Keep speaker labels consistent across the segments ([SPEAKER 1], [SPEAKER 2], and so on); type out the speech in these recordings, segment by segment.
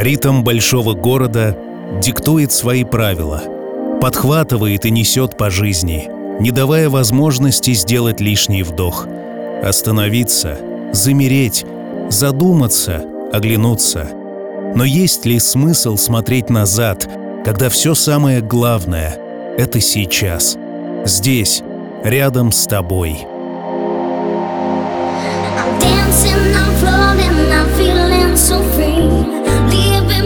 [SPEAKER 1] Ритм большого города диктует свои правила, подхватывает и несет по жизни, не давая возможности сделать лишний вдох, остановиться, замереть, задуматься, оглянуться. Но есть ли смысл смотреть назад, когда все самое главное — это сейчас, здесь, рядом с тобой?
[SPEAKER 2] I'm dancing, I'm floating, I'm feeling so free. Living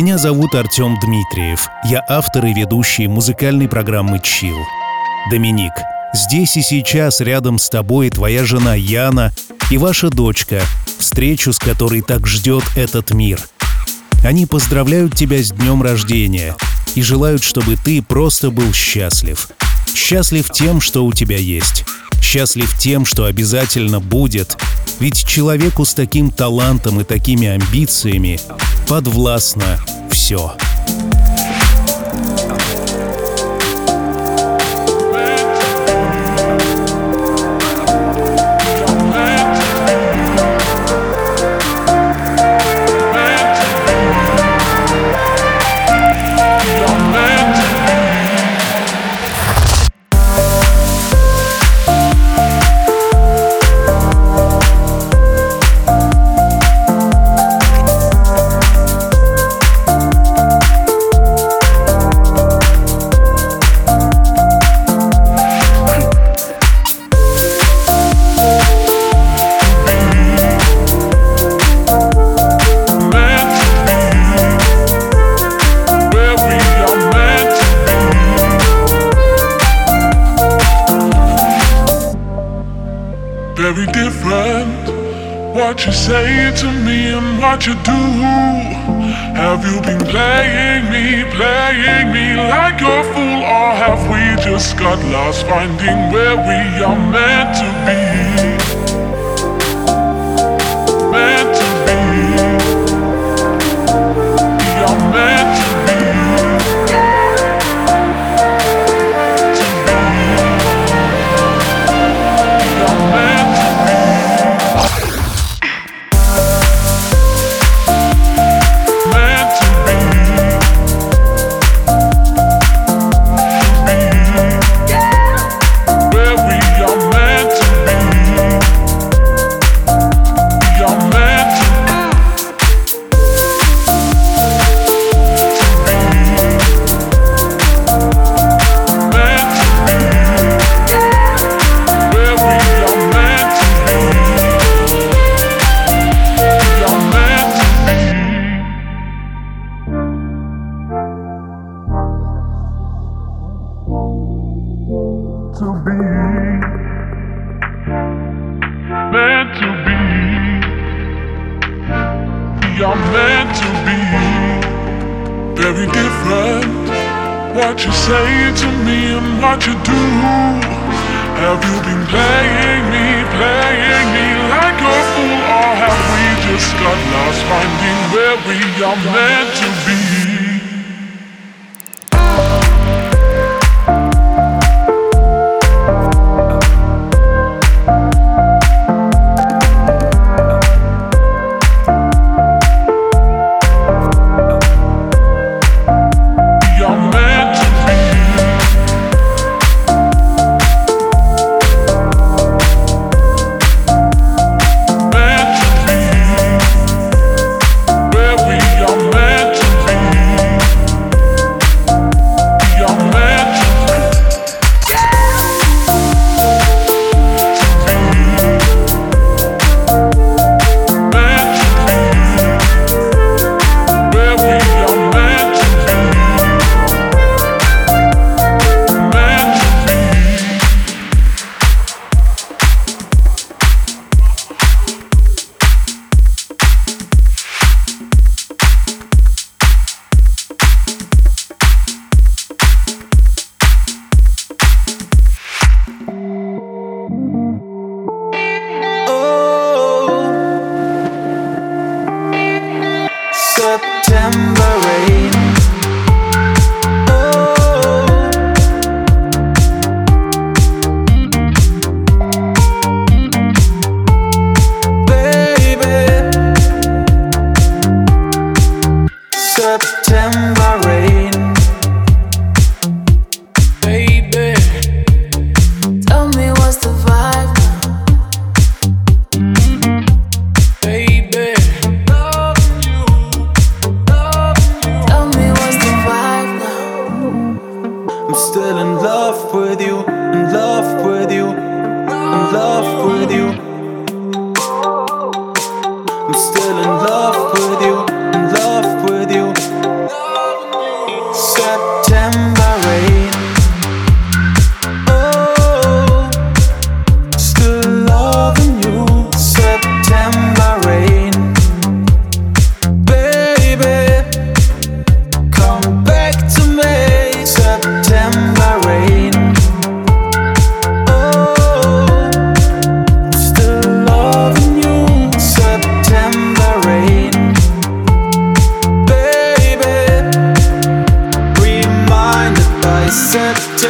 [SPEAKER 1] Меня зовут Артем Дмитриев. Я автор и ведущий музыкальной программы «Чил». Доминик, здесь и сейчас рядом с тобой твоя жена Яна и ваша дочка, встречу с которой так ждет этот мир. Они поздравляют тебя с днем рождения и желают, чтобы ты просто был счастлив. Счастлив тем, что у тебя есть. Счастлив тем, что обязательно будет. Ведь человеку с таким талантом и такими амбициями подвластно все.
[SPEAKER 3] What you say to me and what you do. Have you been playing me, playing me like a fool, or have we just got lost finding where we are meant to be?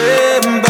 [SPEAKER 3] remember.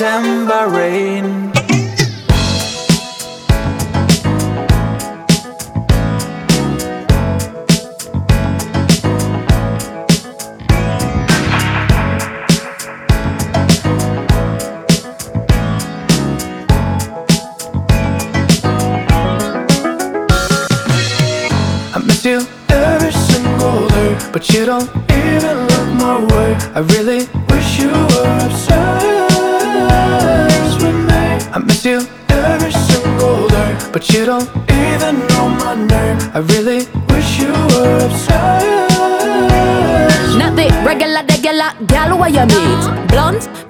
[SPEAKER 3] December rain.
[SPEAKER 4] I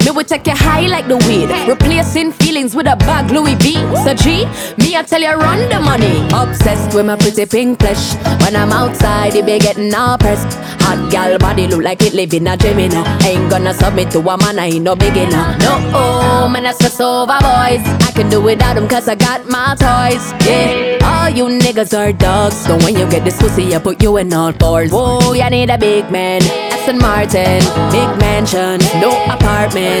[SPEAKER 4] tell you run the money. Obsessed with my pretty pink flesh. When I'm outside, it be getting all pressed. Hot gal body look like it live in a gym, you know. Ain't gonna submit to a man, I ain't no beginner. No, oh, man, that's just over boys. I can do without them cause I got my toys. Yeah, all you niggas are dogs. So when you get this pussy, I put you in all fours. Whoa, you need a big man. Aston Martin, big mansion, no apartment.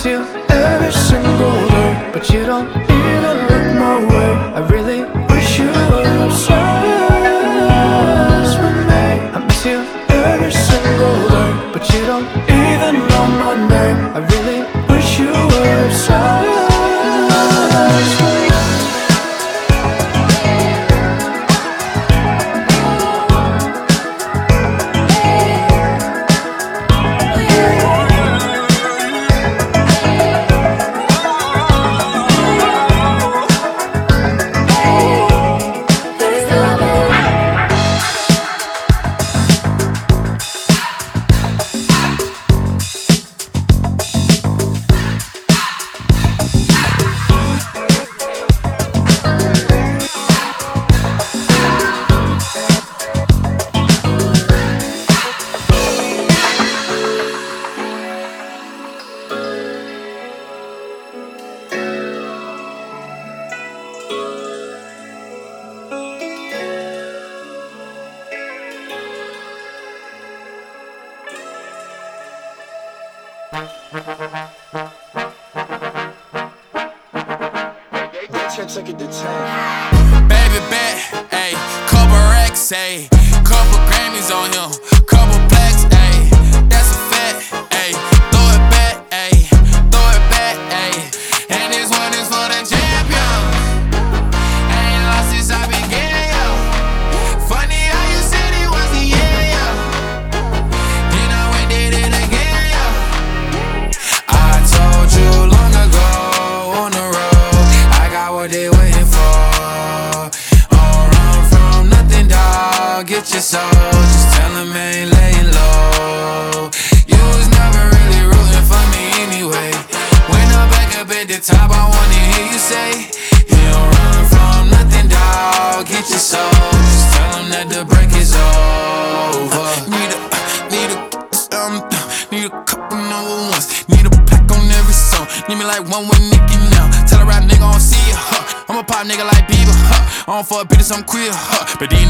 [SPEAKER 5] Miss you every single day, but you don't even look my way. I really wish you were obsessed with me. I miss you every single day, but you don't even know my name. I really
[SPEAKER 6] Baby bet, ayy, couple racks, ayy, couple Grammys on him,
[SPEAKER 7] I'm queer, huh? But these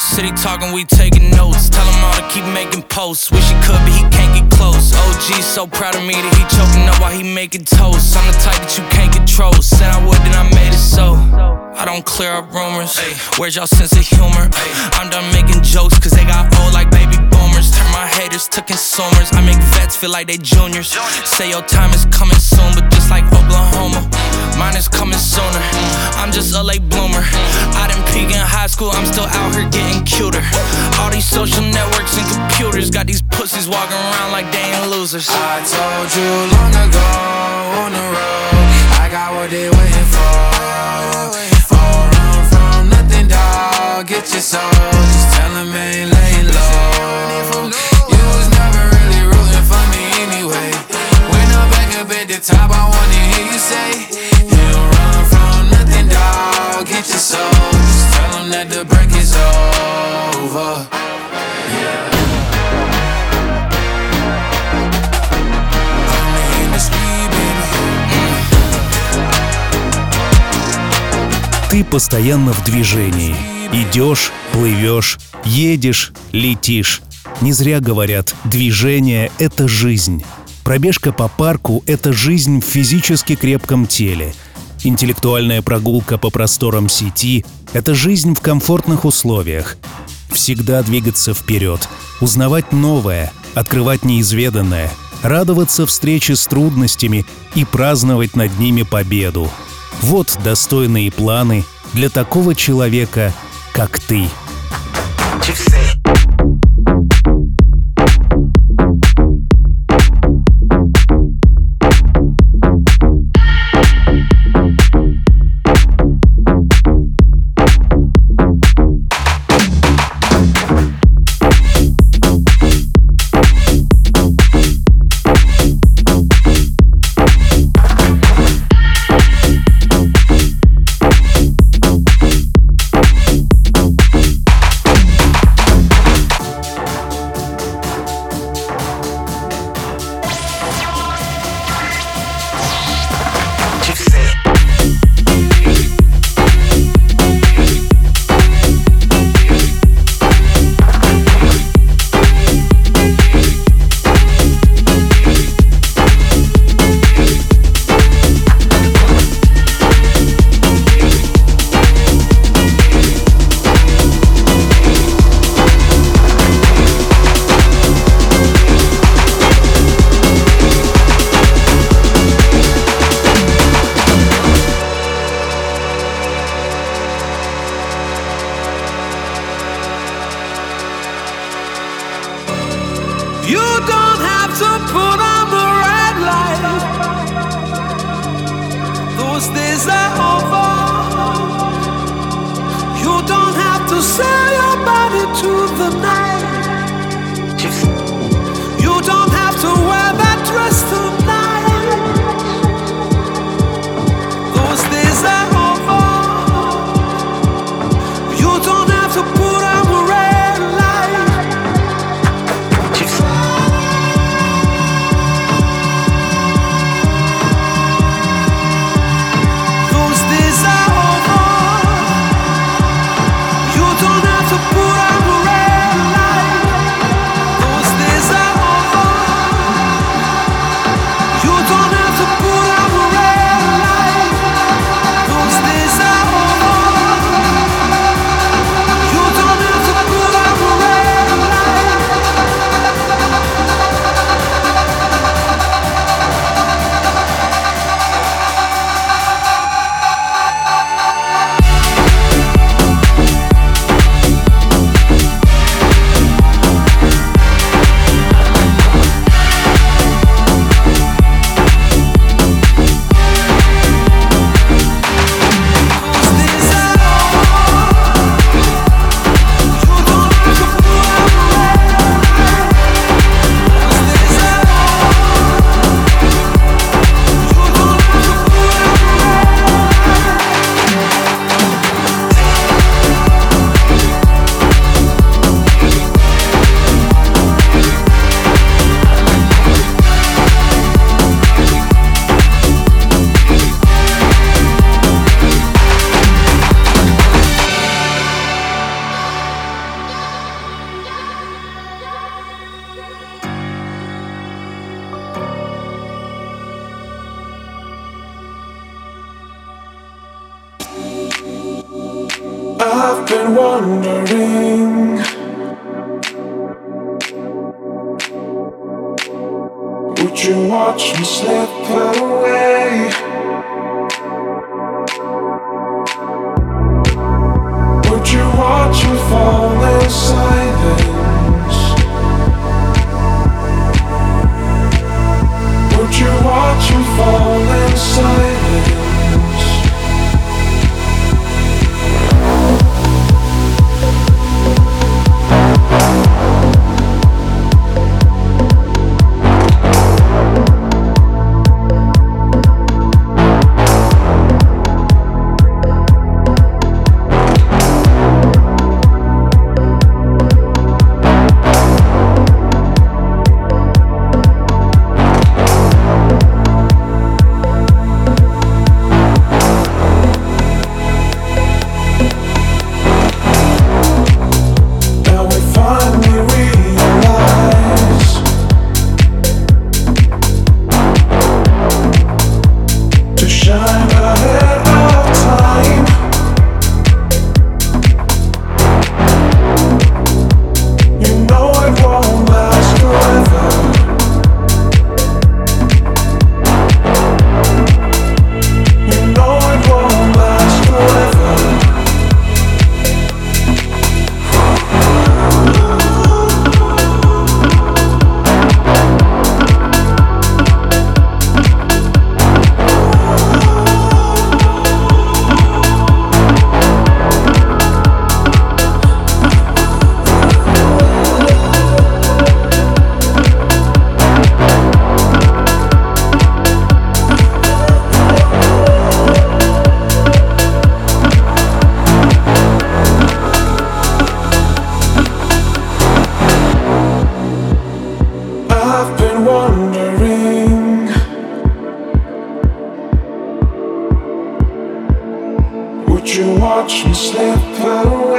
[SPEAKER 8] City talking, we taking notes. Tell him all to keep making posts. Wish he could, but he can't get close. OG so proud of me that he choking up while he making toast. I'm the type that you can't control. Said I would, then I made it so. I don't clear up rumors. Where's y'all sense of humor? I'm done making jokes, cause they got old like baby boomers. Turn my haters to consumers. I make vets feel like they juniors. Say your time is coming soon, but just like Oklahoma, mine is coming sooner. I'm just a late bloomer. I didn't peak in high school, I'm still out here getting cuter. All these social networks and computers got these pussies walking around like they ain't losers.
[SPEAKER 7] I told you long ago on the road, I got what they waiting for. Don't run from nothing, dog. Get your soul. Just tell them ain't laying low. You was never really rooting for me anyway. When I'm back up at the top, I wanna hear you say, You run from nothing, dog. Get your soul. Them that the break is over.
[SPEAKER 1] Ты постоянно в движении. Идешь, плывешь, едешь, летишь. Не зря говорят, движение — это жизнь. Пробежка по парку — это жизнь в физически крепком теле. Интеллектуальная прогулка по просторам сети — это жизнь в комфортных условиях. Всегда двигаться вперед, узнавать новое, открывать неизведанное, радоваться встрече с трудностями и праздновать над ними победу. Вот достойные планы для такого человека, как ты.
[SPEAKER 5] watch me slip away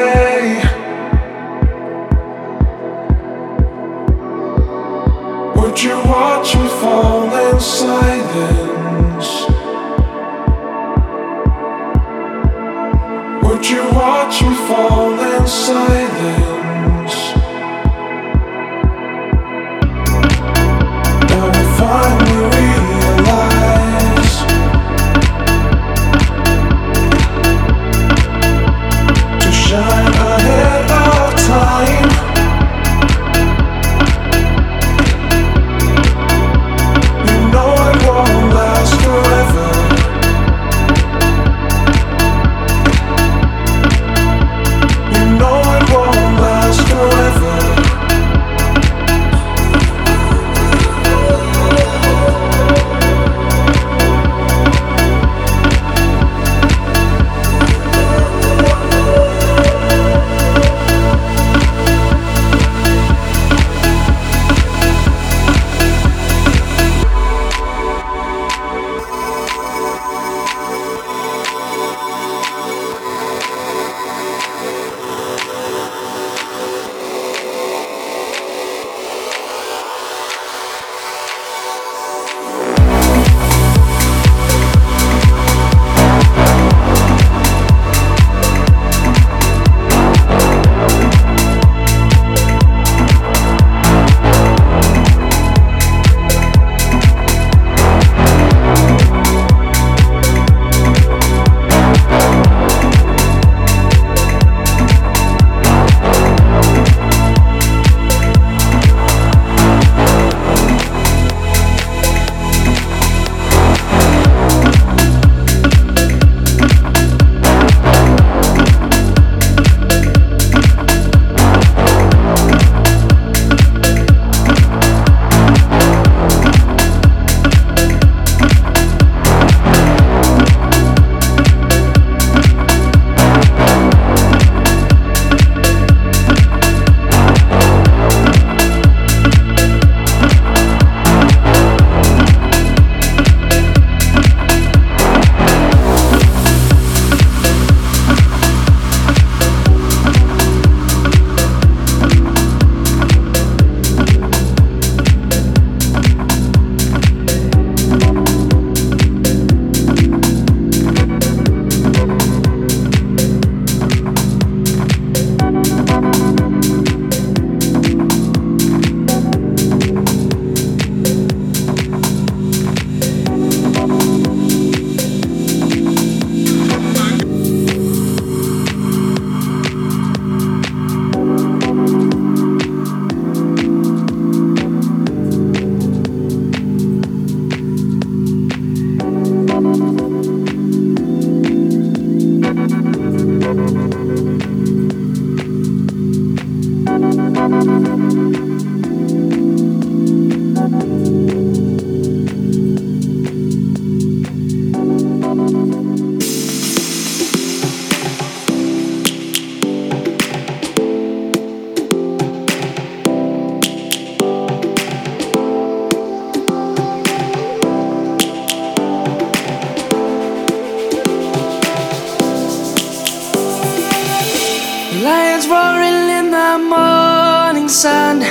[SPEAKER 9] roaring in the morning sun,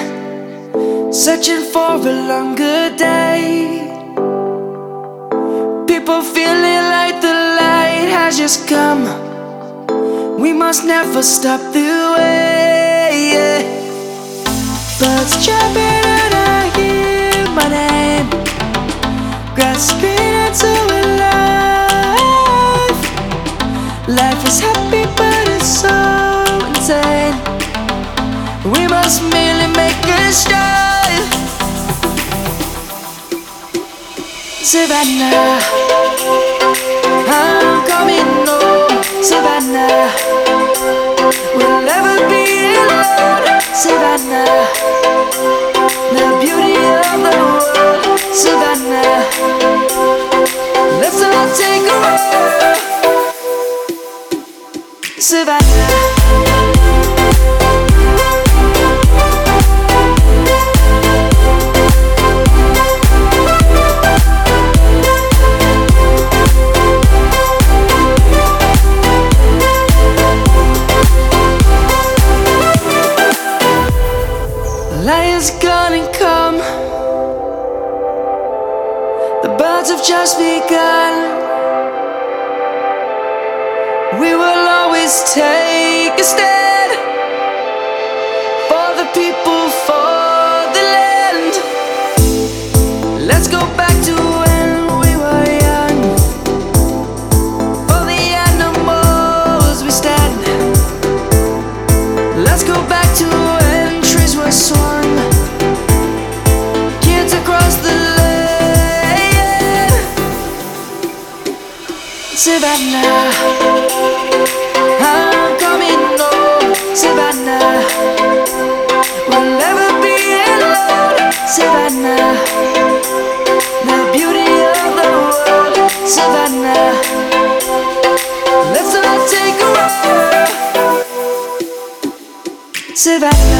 [SPEAKER 9] searching for a longer day. People feeling like the light has just come. We must never stop the way. Yeah. Birds chirping and I hear my name, grasping into a life. Life is happy, but it's so. Must merely a start. Savannah, I'm coming home. Savannah, we'll never be alone. Savannah, the beauty of the world. Savannah, let's all take a. Savannah. Birds have just begun. We will always take a stand Savannah, I'm coming home. Savannah, we'll never be alone. Savannah, the beauty of the world. Savannah, let's all take a walk. Savannah,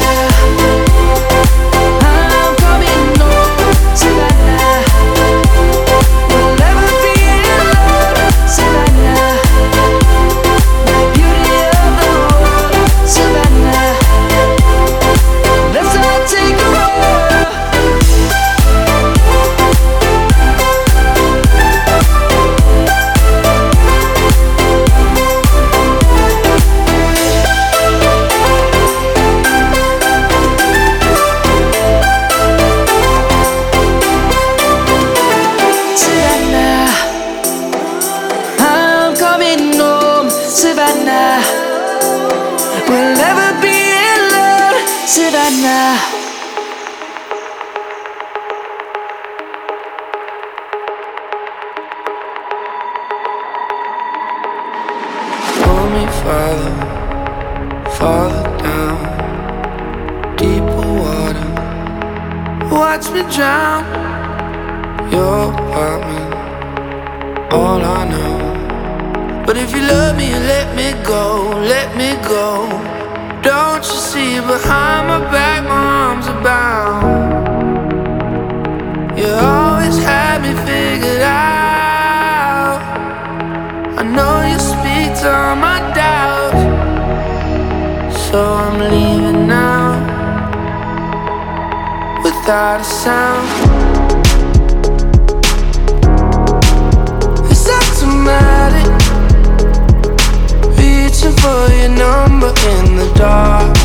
[SPEAKER 10] without a sound. It's automatic. Reaching for your number in the dark.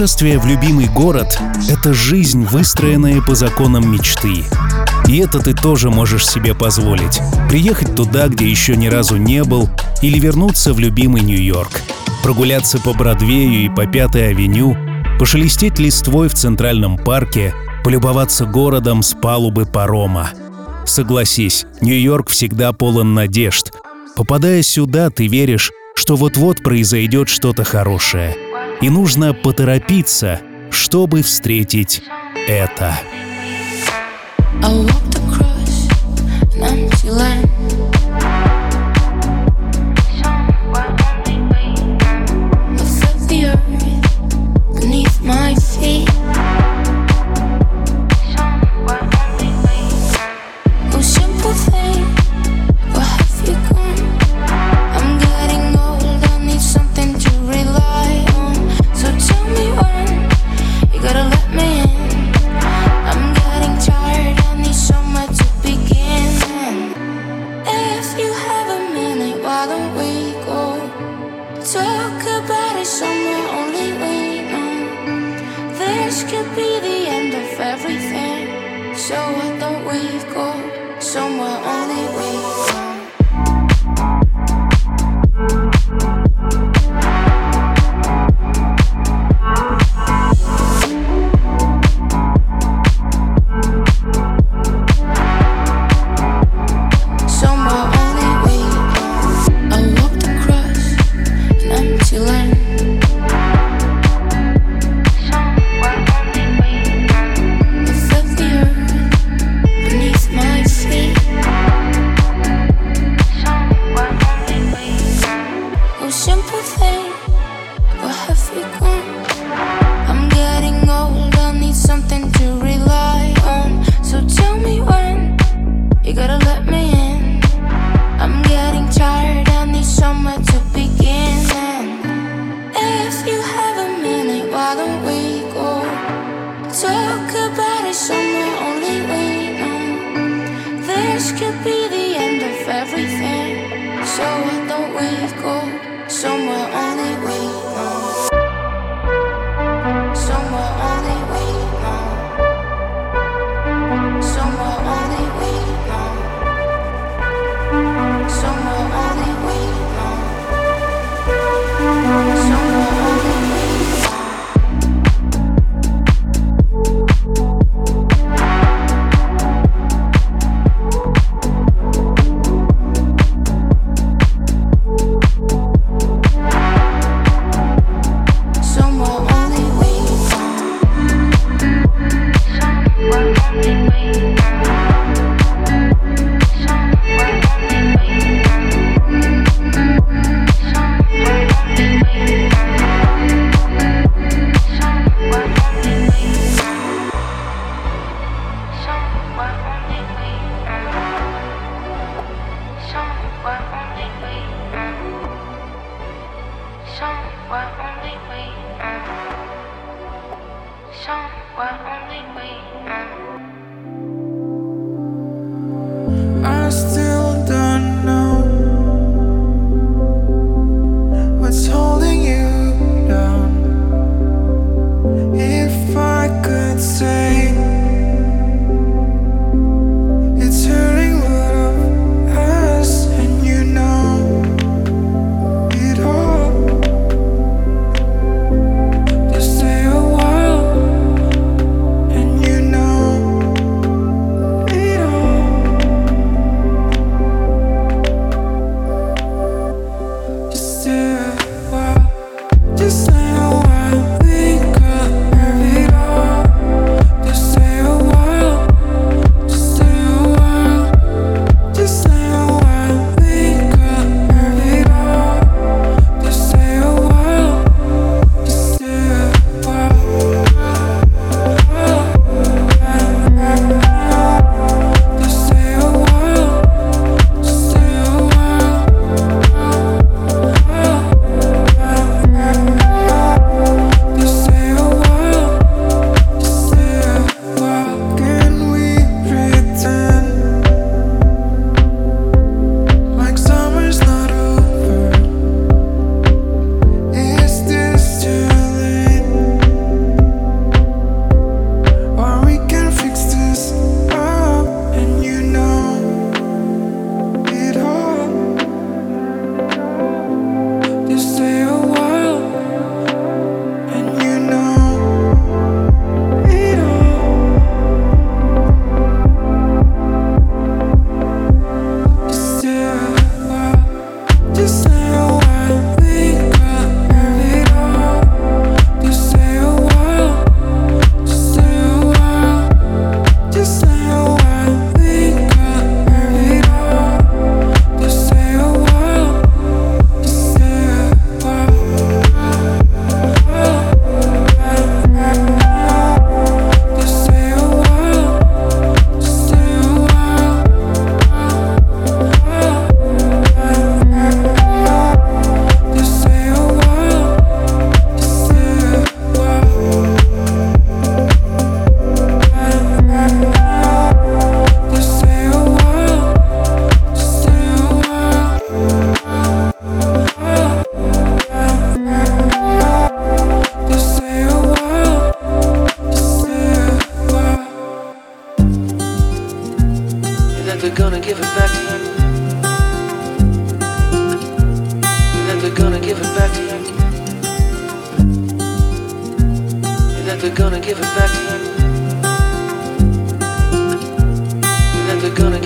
[SPEAKER 1] Путешествие в любимый город — это жизнь, выстроенная по законам мечты. И это ты тоже можешь себе позволить. Приехать туда, где еще ни разу не был, или вернуться в любимый Нью-Йорк. Прогуляться по Бродвею и по Пятой авеню, пошелестеть листвой в Центральном парке, полюбоваться городом с палубы парома. Согласись, Нью-Йорк всегда полон надежд. Попадая сюда, ты веришь, что вот-вот произойдет что-то хорошее — и нужно поторопиться, чтобы встретить это.
[SPEAKER 11] I walked across an empty land.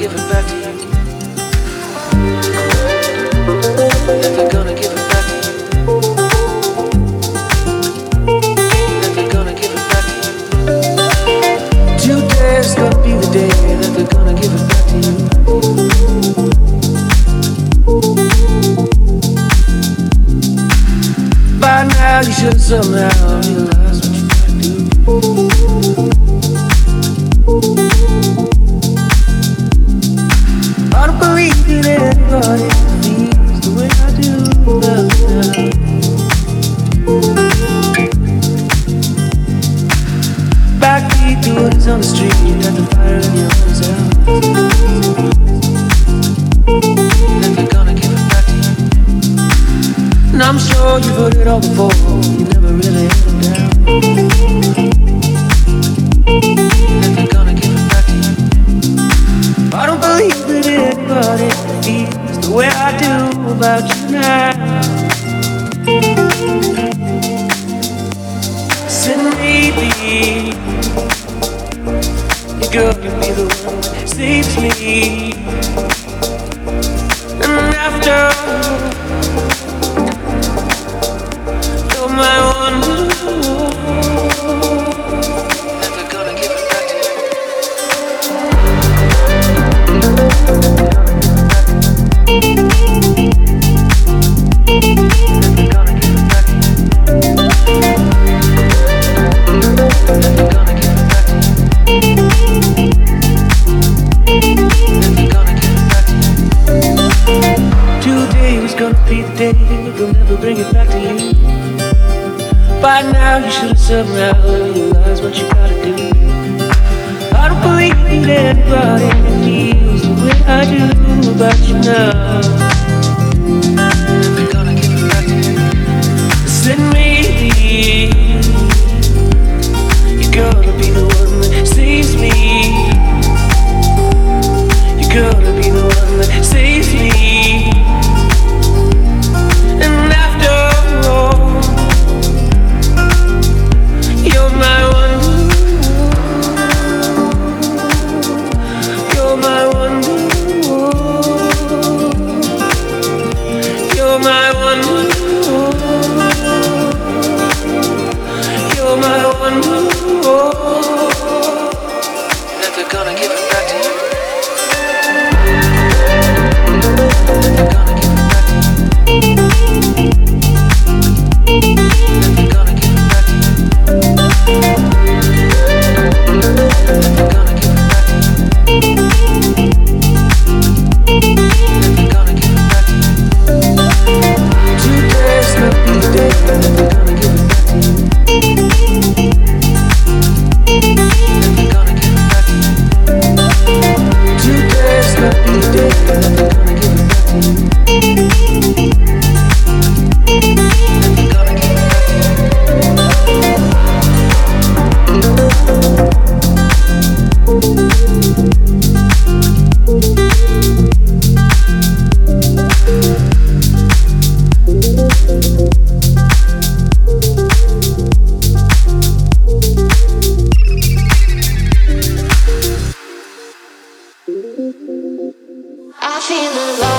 [SPEAKER 11] give it back to you gonna give it back to you. You're gonna give it back to you. Today's gonna be the day that they're gonna give it back to you. By now you
[SPEAKER 9] should somehow. Now, you should have somehow realized what you gotta do. I don't believe that anybody feels the way I do about you now. Never gonna give it back to you. Listen me, you gotta be the one that saves me. You gotta be the one that saves me.
[SPEAKER 12] Feel alive.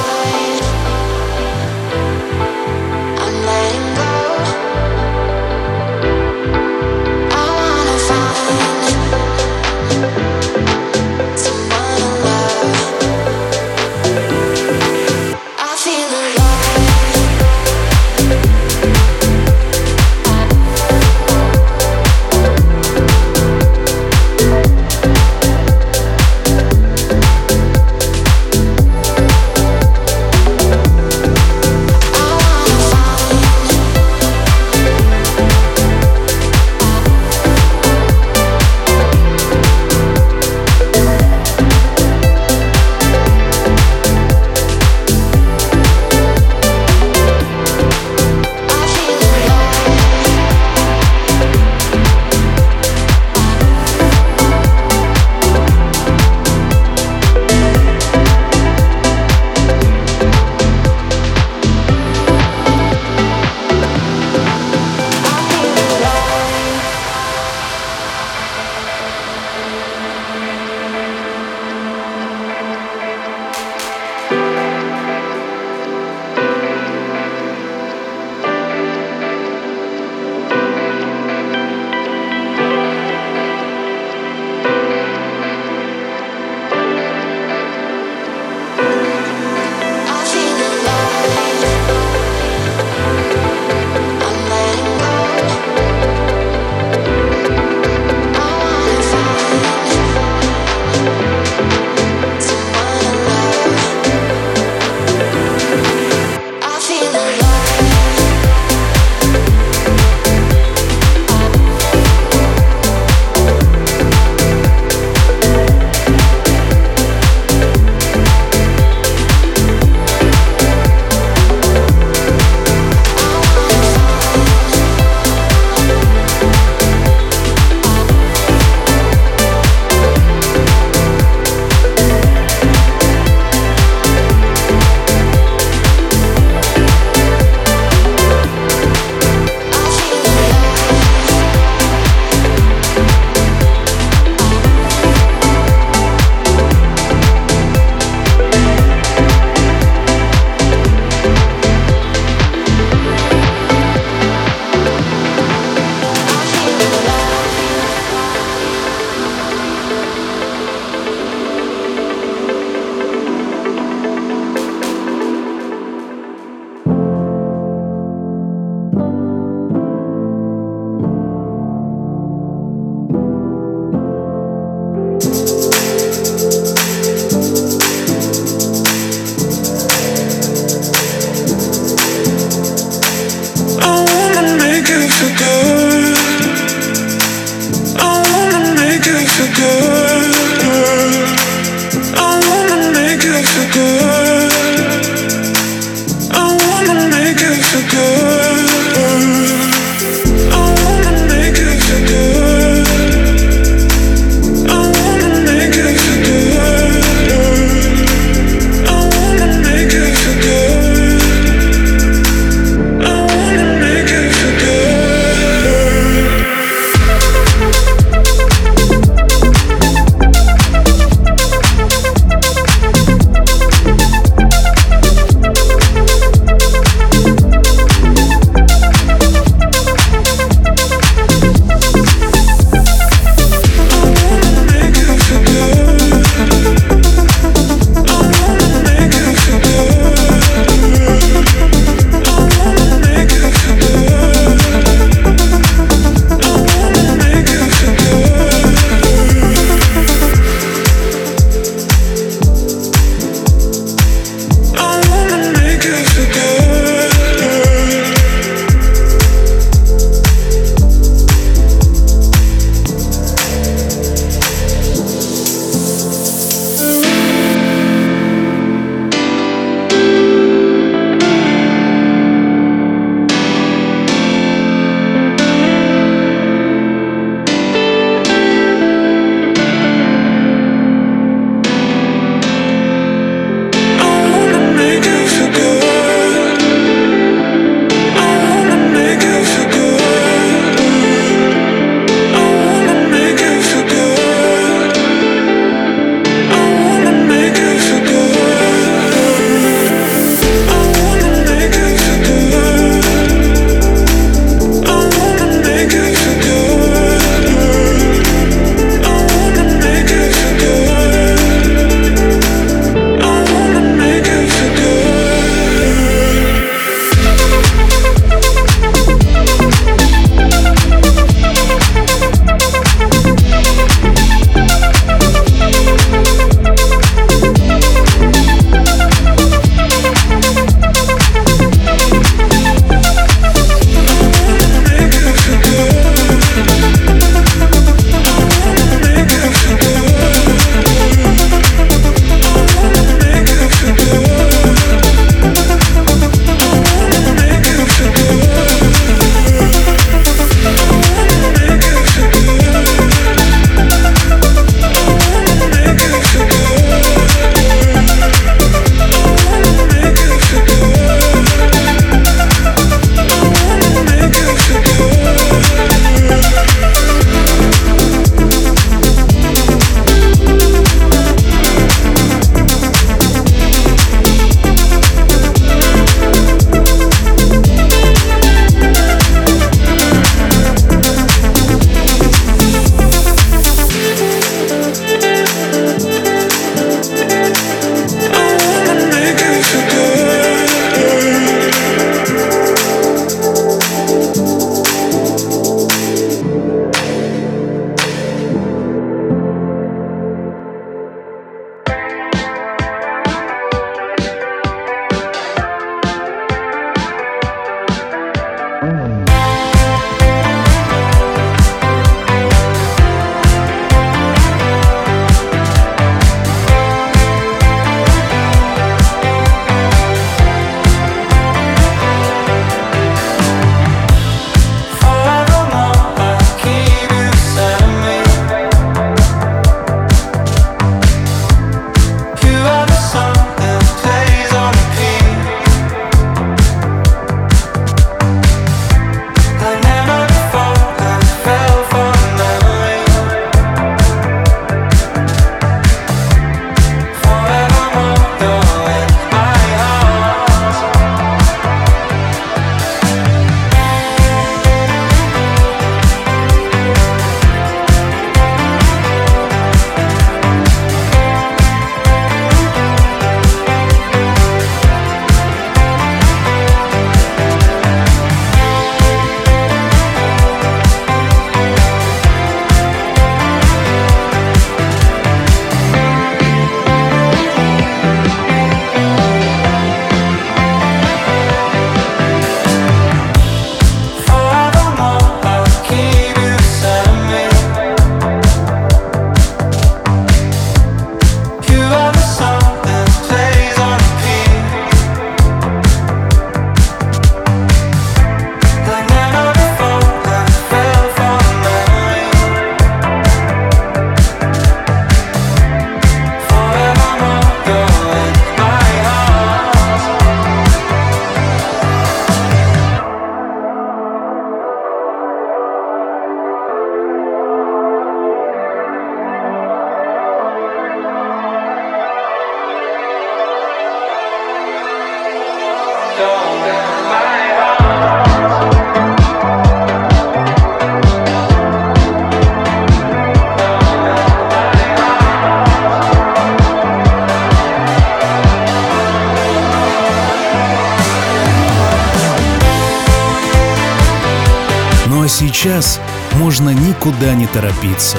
[SPEAKER 13] никуда не торопиться.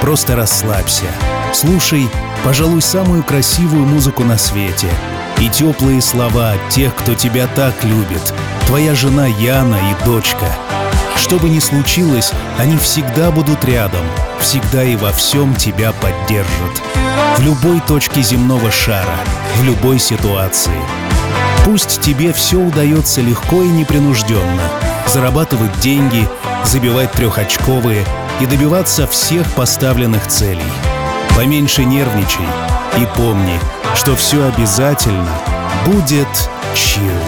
[SPEAKER 13] Просто расслабься. Слушай, пожалуй, самую красивую музыку на свете. И теплые слова от тех, кто тебя так любит. Твоя жена Яна и дочка. Что бы ни случилось, они всегда будут рядом, всегда и во всем тебя поддержат. В любой точке земного шара, в любой ситуации. Пусть тебе все удается легко и непринужденно. Зарабатывать деньги – забивать трехочковые и добиваться всех поставленных целей. Поменьше нервничай и помни, что все обязательно будет чил.